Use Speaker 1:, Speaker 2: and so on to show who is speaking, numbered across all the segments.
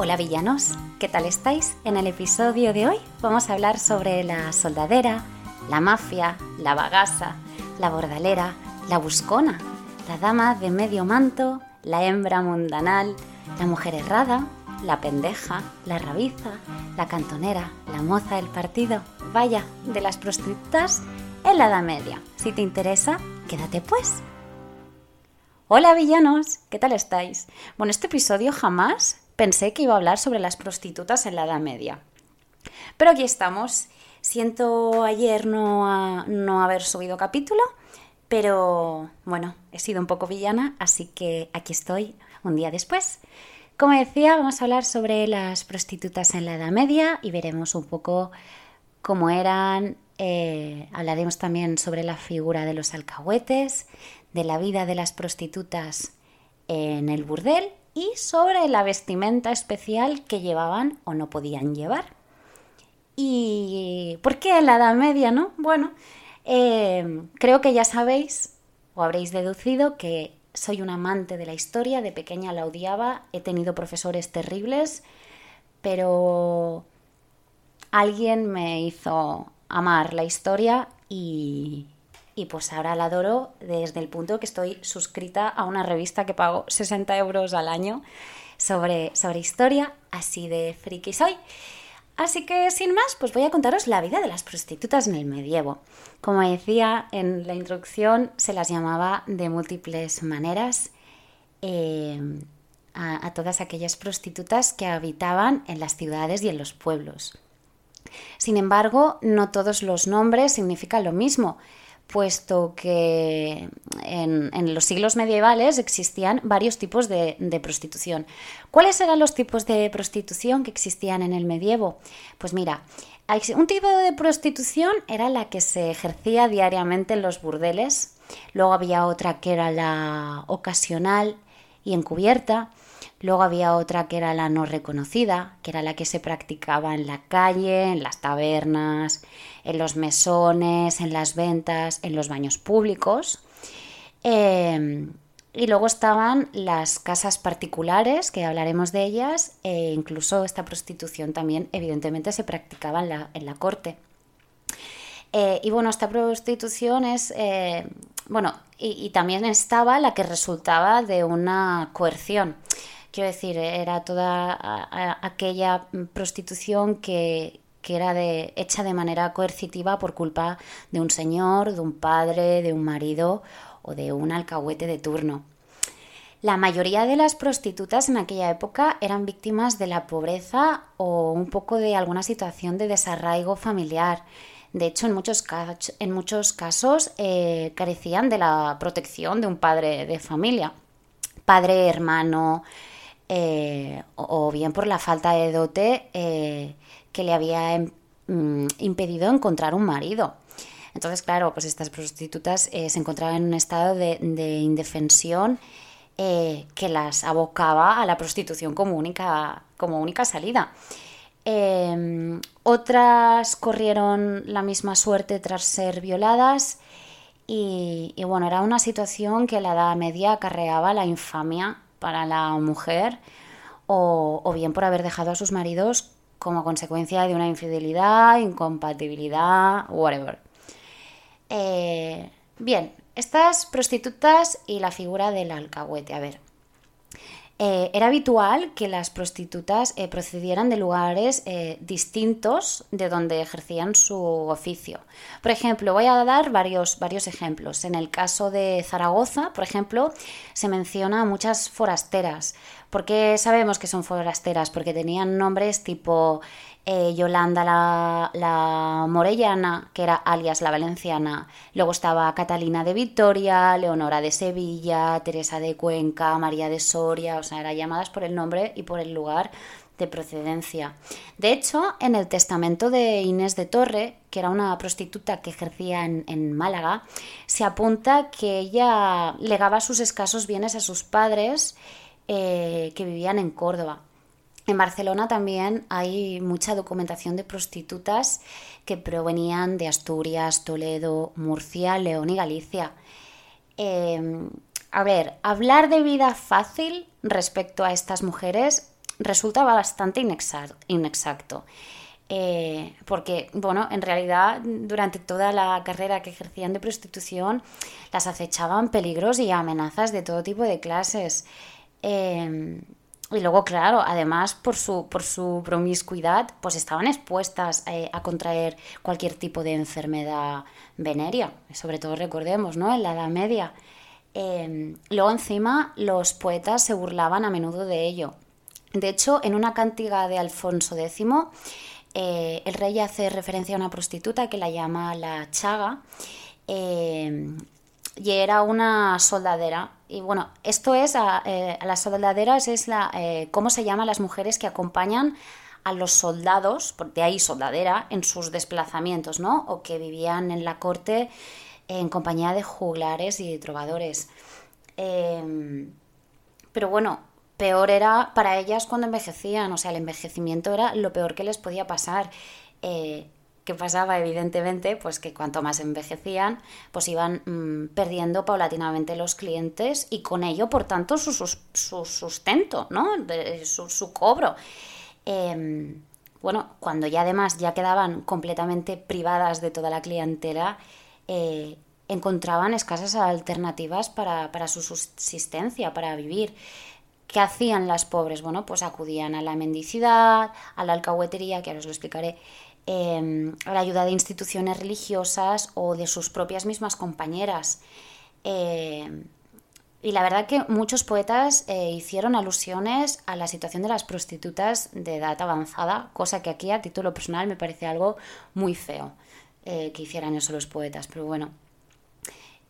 Speaker 1: Hola villanos, ¿qué tal estáis? En el episodio de hoy vamos a hablar sobre la soldadera, la mafia, la bagasa, la bordalera, la buscona, la dama de medio manto, la hembra mundanal, la mujer errada, la pendeja, la rabiza, la cantonera, la moza del partido, vaya, de las prostitutas en la Edad Media. Si te interesa, quédate pues. Hola villanos, ¿qué tal estáis? Bueno, este episodio jamás pensé que iba a hablar sobre las prostitutas en la Edad Media. Pero aquí estamos. Siento ayer no, no haber subido capítulo, pero bueno, he sido un poco villana, así que aquí estoy un día después. Como decía, vamos a hablar sobre las prostitutas en la Edad Media y veremos un poco cómo eran. Eh, hablaremos también sobre la figura de los alcahuetes, de la vida de las prostitutas en el burdel y sobre la vestimenta especial que llevaban o no podían llevar. ¿Y por qué la Edad Media, no? Bueno, eh, creo que ya sabéis o habréis deducido que soy un amante de la historia, de pequeña la odiaba, he tenido profesores terribles, pero alguien me hizo amar la historia y, y pues ahora la adoro desde el punto que estoy suscrita a una revista que pago 60 euros al año sobre, sobre historia, así de friki soy. Así que sin más, pues voy a contaros la vida de las prostitutas en el medievo. Como decía en la introducción, se las llamaba de múltiples maneras eh, a, a todas aquellas prostitutas que habitaban en las ciudades y en los pueblos. Sin embargo, no todos los nombres significan lo mismo puesto que en, los siglos medievales existían varios tipos de, prostitución. ¿Cuáles eran los tipos de prostitución que existían en el medievo? Pues mira, un tipo de prostitución era la que se ejercía diariamente en los burdeles, luego había otra que era la ocasional y encubierta, Luego había otra que era la no reconocida, que era la que se practicaba en la calle, en las tabernas, en los mesones, en las ventas, en los baños públicos. Em, y luego estaban las casas particulares, que hablaremos de ellas, e incluso esta prostitución también evidentemente se practicaba en la, corte. Eh, y bueno, esta prostitución es, eh, bueno, y también estaba la que resultaba de una coerción. Quiero decir, era toda aquella prostitución que, era de, hecha de manera coercitiva por culpa de un señor, de un padre, de un marido o de un alcahuete de turno. La mayoría de las prostitutas en aquella época eran víctimas de la pobreza o un poco de alguna situación de desarraigo familiar. De hecho, en muchos, en muchos casos eh, carecían de la protección de un padre de familia. Padre, hermano, eh, o bien por la falta de dote eh, que le había em, mm, impedido encontrar un marido. Entonces, claro, pues estas prostitutas eh, se encontraban en un estado de, indefensión que las abocaba a la prostitución como única, como única salida. Em, otras corrieron la misma suerte tras ser violadas y, y, bueno, era una situación que la Edad Media acarreaba la infamia para la mujer o, bien por haber dejado a sus maridos como consecuencia de una infidelidad, incompatibilidad, whatever. Eh, bien, estas prostitutas y la figura del alcahuete. A ver, eh, era habitual que las prostitutas eh, procedieran de lugares eh, distintos de donde ejercían su oficio. Por ejemplo, voy a dar varios, varios ejemplos. En el caso de Zaragoza, por ejemplo, se menciona muchas forasteras. ¿Por qué sabemos que son forasteras? Porque tenían nombres tipo eh, Yolanda la, Morellana, que era alias la Valenciana. Luego estaba Catalina de Vitoria, Leonora de Sevilla, Teresa de Cuenca, María de Soria, o sea, eran llamadas por el nombre y por el lugar de procedencia. De hecho, en el testamento de Inés de Torre, que era una prostituta que ejercía en, Málaga, se apunta que ella legaba sus escasos bienes a sus padres eh, que vivían en Córdoba. En Barcelona también hay mucha documentación de prostitutas que provenían de Asturias, Toledo, Murcia, León y Galicia. Em, a ver, hablar de vida fácil respecto a estas mujeres resulta bastante inexacto. Eh, porque, bueno, en realidad durante toda la carrera que ejercían de prostitución las acechaban peligros y amenazas de todo tipo de clases. Eh, y luego, claro, además por su, por su promiscuidad, pues estaban expuestas eh, a contraer cualquier tipo de enfermedad venérea. Sobre todo recordemos, ¿no? En la Edad Media. luego encima los poetas se burlaban a menudo de ello. De hecho, en una cántiga de Alfonso X, eh, el rey hace referencia a una prostituta que la llama la Chaga eh, y era una soldadera. Y bueno, esto es, a, eh, las soldaderas es la, cómo se llaman las mujeres que acompañan a los soldados, de ahí soldadera, en sus desplazamientos, ¿no? O que vivían en la corte en compañía de juglares y trovadores. pero bueno, peor era para ellas cuando envejecían, o sea, el envejecimiento era lo peor que les podía pasar. Eh, ¿Qué pasaba? Evidentemente, pues que cuanto más envejecían, pues iban mm, perdiendo paulatinamente los clientes y con ello, por tanto, su, sustento, ¿no? su, cobro. Em, bueno, cuando ya además ya quedaban completamente privadas de toda la clientela, eh, encontraban escasas alternativas para, para, su subsistencia, para vivir. ¿Qué hacían las pobres? Bueno, pues acudían a la mendicidad, a la alcahuetería, que ahora os lo explicaré, a la ayuda de instituciones religiosas o de sus propias mismas compañeras. Em, y la verdad que muchos poetas eh, hicieron alusiones a la situación de las prostitutas de edad avanzada, cosa que aquí a título personal me parece algo muy feo eh, que hicieran eso los poetas, pero bueno.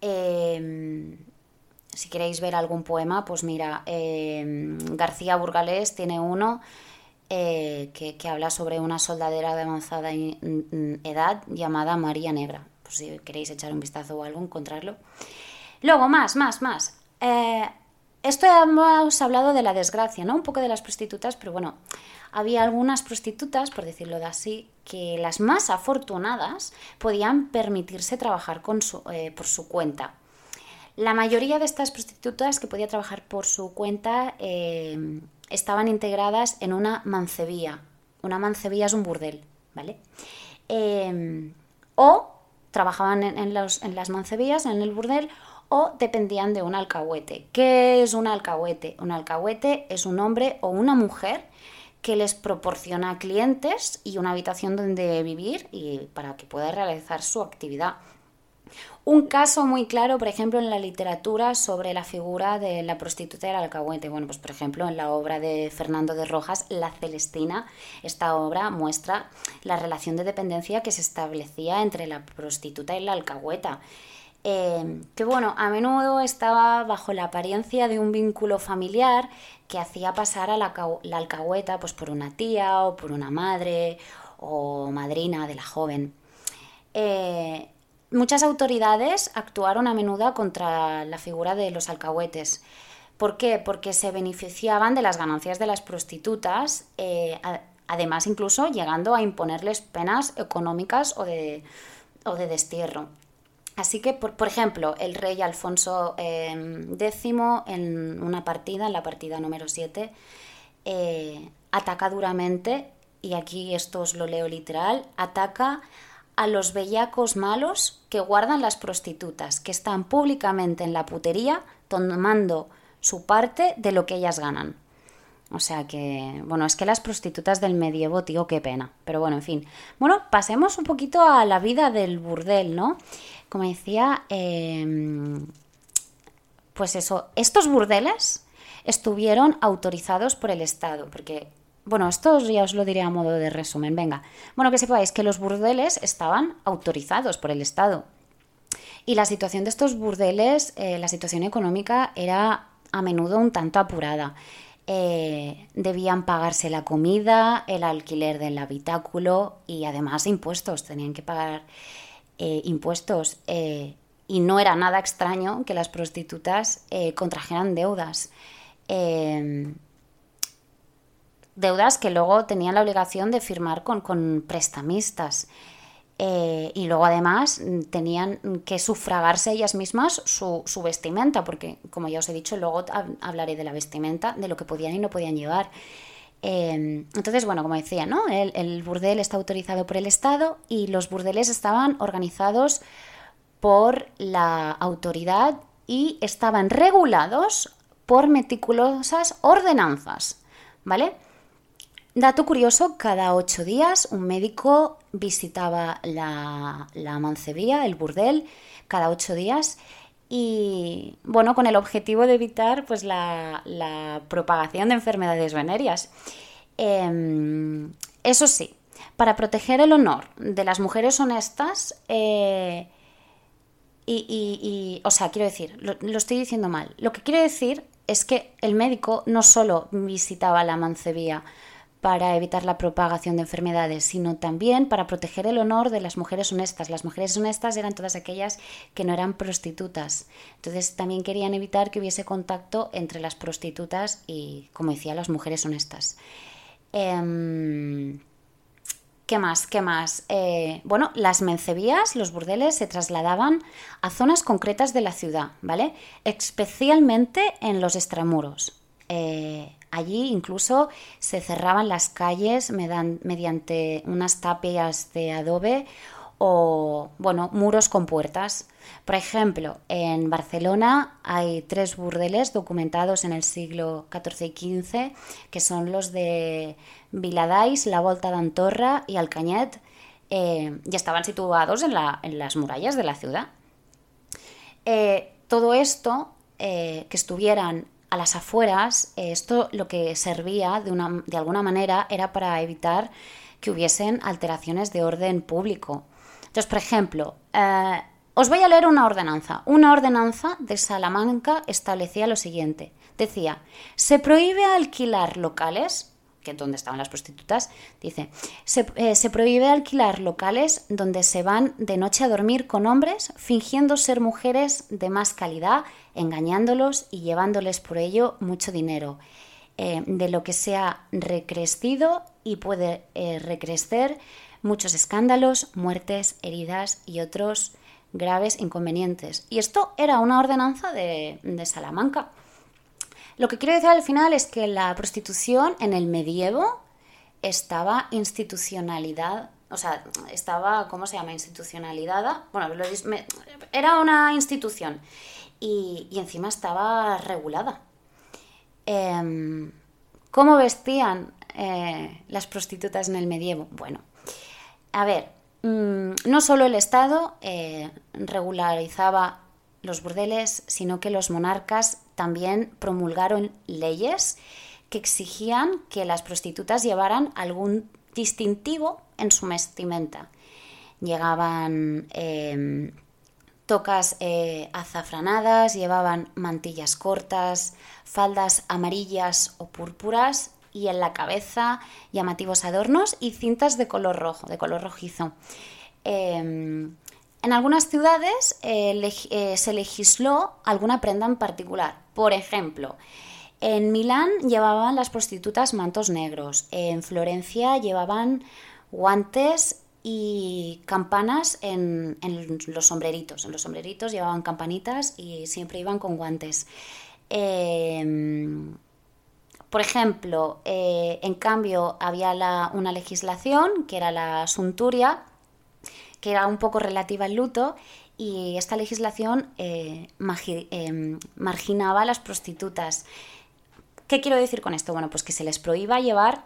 Speaker 1: Em, si queréis ver algún poema, pues mira, García Burgalés tiene uno eh, que, habla sobre una soldadera de avanzada edad llamada María Negra. Pues si queréis echar un vistazo o algo, encontrarlo. Luego, más, más, más. Eh, esto hemos hablado de la desgracia, ¿no? Un poco de las prostitutas, pero bueno, había algunas prostitutas, por decirlo de así, que las más afortunadas podían permitirse trabajar eh, por su cuenta. La mayoría de estas prostitutas que podía trabajar por su cuenta estaban integradas en una mancebía. Una mancebía es un burdel, ¿vale? Eh, o trabajaban en, las mancebías, en el burdel, o dependían de un alcahuete. ¿Qué es un alcahuete? Un alcahuete es un hombre o una mujer que les proporciona clientes y una habitación donde vivir y para que pueda realizar su actividad. Un caso muy claro, por ejemplo, en la literatura sobre la figura de la prostituta del alcahuete. Bueno, pues por ejemplo, en la obra de Fernando de Rojas, La Celestina, esta obra muestra la relación de dependencia que se establecía entre la prostituta y la alcahueta. Eh, que bueno, a menudo estaba bajo la apariencia de un vínculo familiar que hacía pasar a la, alcahueta pues, por una tía o por una madre o madrina de la joven. Eh, Muchas autoridades actuaron a menudo contra la figura de los alcahuetes. ¿Por qué? Porque se beneficiaban de las ganancias de las prostitutas, eh, además incluso llegando a imponerles penas económicas o de, destierro. Así que, por, ejemplo, el rey Alfonso X en una partida, en la partida número 7, eh, ataca duramente, y aquí esto os lo leo literal, ataca a los bellacos malos que guardan las prostitutas, que están públicamente en la putería tomando su parte de lo que ellas ganan. O sea que, bueno, es que las prostitutas del medievo, tío, qué pena. Pero bueno, en fin. Bueno, pasemos un poquito a la vida del burdel, ¿no? Como decía, em, pues eso, estos burdeles estuvieron autorizados por el Estado, porque bueno, esto ya os lo diré a modo de resumen. Venga. Bueno, que sepáis que los burdeles estaban autorizados por el Estado. Y la situación de estos burdeles, eh, la situación económica era a menudo un tanto apurada. Eh, debían pagarse la comida, el alquiler del habitáculo y además impuestos. Tenían que pagar eh, impuestos. y no era nada extraño que las prostitutas contrajeran deudas deudas que luego tenían la obligación de firmar con, prestamistas. Eh, y luego además tenían que sufragarse ellas mismas su, vestimenta, porque como ya os he dicho, luego hablaré de la vestimenta, de lo que podían y no podían llevar. Em, entonces, bueno, como decía, ¿no? El, burdel está autorizado por el Estado y los burdeles estaban organizados por la autoridad y estaban regulados por meticulosas ordenanzas, ¿vale? Dato curioso, cada ocho días un médico visitaba la, la mancebía, el burdel, cada ocho días y bueno, con el objetivo de evitar pues, la, propagación de enfermedades venéreas. Em, eso sí, para proteger el honor de las mujeres honestas, eh, y, o sea, quiero decir, lo, lo, estoy diciendo mal, lo que quiero decir es que el médico no solo visitaba la mancebía, para evitar la propagación de enfermedades, sino también para proteger el honor de las mujeres honestas. Las mujeres honestas eran todas aquellas que no eran prostitutas. Entonces también querían evitar que hubiese contacto entre las prostitutas y, como decía, las mujeres honestas. Em, ¿Qué más? ¿Qué más? Eh, bueno, las mencebías, los burdeles, se trasladaban a zonas concretas de la ciudad, ¿vale? Especialmente en los extramuros. Eh, Allí incluso se cerraban las calles mediante unas tapias de adobe o, bueno, muros con puertas. Por ejemplo, en Barcelona hay tres burdeles documentados en el siglo XIV y XV, que son los de Viladais, La Volta d'Antorra y Alcañet, eh, y estaban situados en, las murallas de la ciudad. Eh, todo esto, que estuvieran a las afueras, eh, esto lo que servía de, una, de alguna manera era para evitar que hubiesen alteraciones de orden público. Entonces, por ejemplo, eh, os voy a leer una ordenanza. Una ordenanza de Salamanca establecía lo siguiente. Decía, se prohíbe alquilar locales donde estaban las prostitutas, dice, eh, se, prohíbe alquilar locales donde se van de noche a dormir con hombres, fingiendo ser mujeres de más calidad, engañándolos y llevándoles por ello mucho dinero, eh, de lo que se ha recrecido y puede eh, recrecer muchos escándalos, muertes, heridas y otros graves inconvenientes. Y esto era una ordenanza de Salamanca. Lo que quiero decir al final es que la prostitución en el medievo estaba institucionalidad, o sea, estaba, ¿cómo se llama? Institucionalidad. Bueno, era una institución y, encima estaba regulada. Em, ¿Cómo vestían eh, las prostitutas en el medievo? Bueno, a ver, mm, no solo el Estado eh, regularizaba los burdeles, sino que los monarcas también promulgaron leyes que exigían que las prostitutas llevaran algún distintivo en su vestimenta. Llegaban em, tocas eh, azafranadas, llevaban mantillas cortas, faldas amarillas o púrpuras y en la cabeza llamativos adornos y cintas de color rojo, de color rojizo. Em, en algunas ciudades eh, eh, se legisló alguna prenda en particular. Por ejemplo, en Milán llevaban las prostitutas mantos negros, en Florencia llevaban guantes y campanas en, los sombreritos. En los sombreritos llevaban campanitas y siempre iban con guantes. Em, por ejemplo, eh, en cambio había una legislación que era la sunturia, que era un poco relativa al luto y esta legislación eh, eh, marginaba a las prostitutas. ¿Qué quiero decir con esto? Bueno, pues que se les prohíba llevar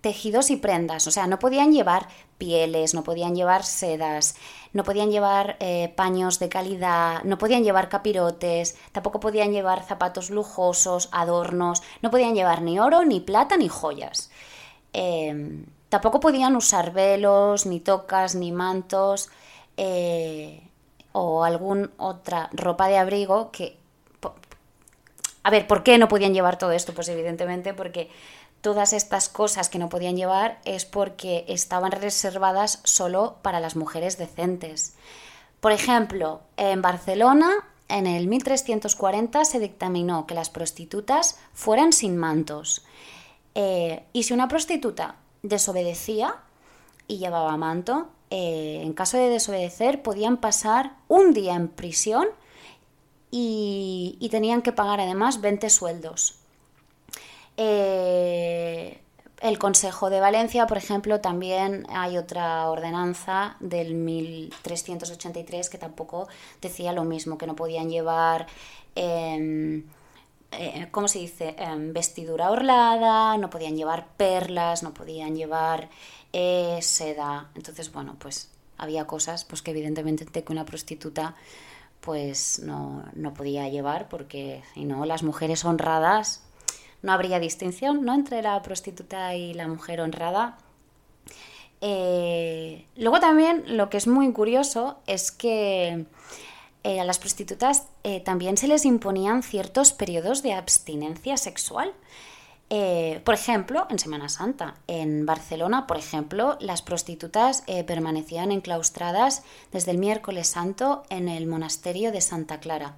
Speaker 1: tejidos y prendas, o sea, no podían llevar pieles, no podían llevar sedas, no podían llevar eh, paños de calidad, no podían llevar capirotes, tampoco podían llevar zapatos lujosos, adornos, no podían llevar ni oro, ni plata, ni joyas. Tampoco podían usar velos, ni tocas, ni mantos o alguna otra ropa de abrigo que... A ver, ¿por qué no podían llevar todo esto? Pues evidentemente porque todas estas cosas que no podían llevar es porque estaban reservadas solo para las mujeres decentes. Por ejemplo, en Barcelona, en el 1340 se dictaminó que las prostitutas fueran sin mantos. Eh, y si una prostituta desobedecía y llevaba manto, eh, en caso de desobedecer podían pasar un día en prisión y, tenían que pagar además 20 sueldos. Eh, el Consejo de Valencia, por ejemplo, también hay otra ordenanza del 1383 que tampoco decía lo mismo, que no podían llevar, em, eh, ¿cómo se dice?, em, vestidura orlada, no podían llevar perlas, no podían llevar eh, seda. Entonces, bueno, pues había cosas pues que evidentemente que una prostituta pues no, no podía llevar porque si no las mujeres honradas no habría distinción ¿no? entre la prostituta y la mujer honrada. Eh, luego también lo que es muy curioso es que eh, a las prostitutas eh, también se les imponían ciertos periodos de abstinencia sexual. por ejemplo, en Semana Santa, en Barcelona, por ejemplo, las prostitutas permanecían enclaustradas desde el miércoles santo en el monasterio de Santa Clara.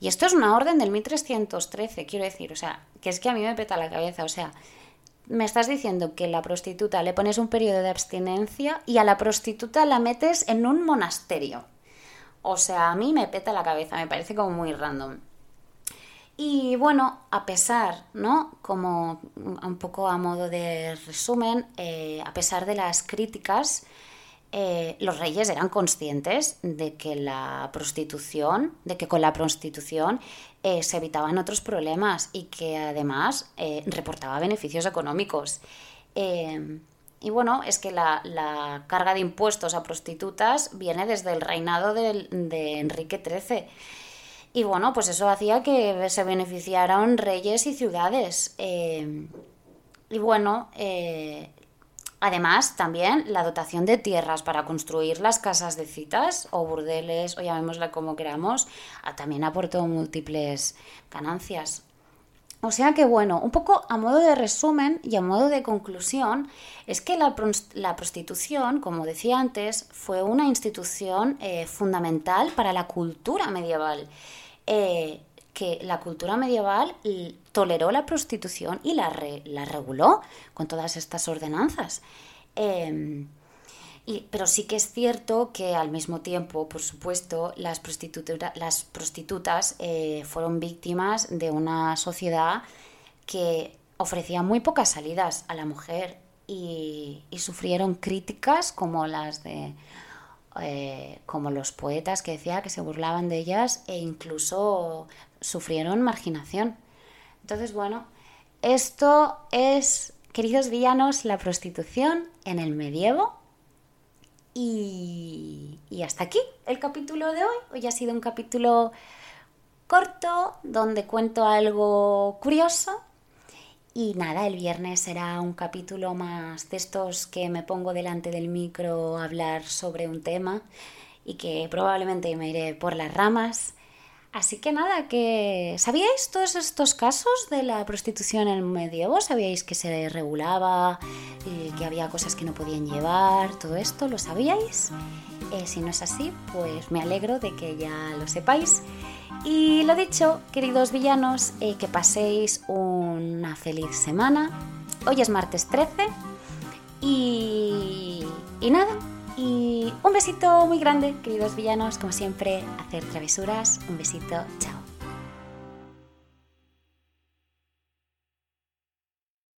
Speaker 1: Y esto es una orden del 1313, quiero decir, o sea, que es que a mí me peta la cabeza, o sea, me estás diciendo que la prostituta le pones un periodo de abstinencia y a la prostituta la metes en un monasterio. O sea, a mí me peta la cabeza, me parece como muy random. Y bueno, a pesar, ¿no? Como un poco a modo de resumen, eh, a pesar de las críticas, eh, los reyes eran conscientes de que la prostitución, de que con la prostitución eh, se evitaban otros problemas y que además reportaba beneficios económicos. Y bueno, es que la, carga de impuestos a prostitutas viene desde el reinado de, de Enrique XIII. Y bueno, pues eso hacía que se beneficiaran reyes y ciudades. y bueno, Además, también la dotación de tierras para construir las casas de citas o burdeles, o llamémosla como queramos, también aportó múltiples ganancias. O sea que, bueno, un poco a modo de resumen y a modo de conclusión, es que la, prostitución, como decía antes, fue una institución eh, fundamental para la cultura medieval. Eh, que la cultura medieval toleró la prostitución y la, la reguló con todas estas ordenanzas. Em, pero sí que es cierto que al mismo tiempo, por supuesto, las, las prostitutas eh, fueron víctimas de una sociedad que ofrecía muy pocas salidas a la mujer y, sufrieron críticas como las de eh, como los poetas que decía que se burlaban de ellas e incluso sufrieron marginación. Entonces, bueno, esto es, queridos villanos, la prostitución en el medievo. Y, hasta aquí el capítulo de hoy. Hoy ha sido un capítulo corto donde cuento algo curioso. Y nada, el viernes será un capítulo más de estos que me pongo delante del micro a hablar sobre un tema y que probablemente me iré por las ramas Así que nada, que ¿sabíais todos estos casos de la prostitución en el medievo? ¿Sabíais que se regulaba, eh, que había cosas que no podían llevar? ¿Todo esto lo sabíais? Eh, si no es así, pues me alegro de que ya lo sepáis. Y lo dicho, queridos villanos, eh, que paséis una feliz semana. Hoy es martes 13 y, y nada, y un besito muy grande, queridos villanos, como siempre, hacer travesuras. Un besito, chao.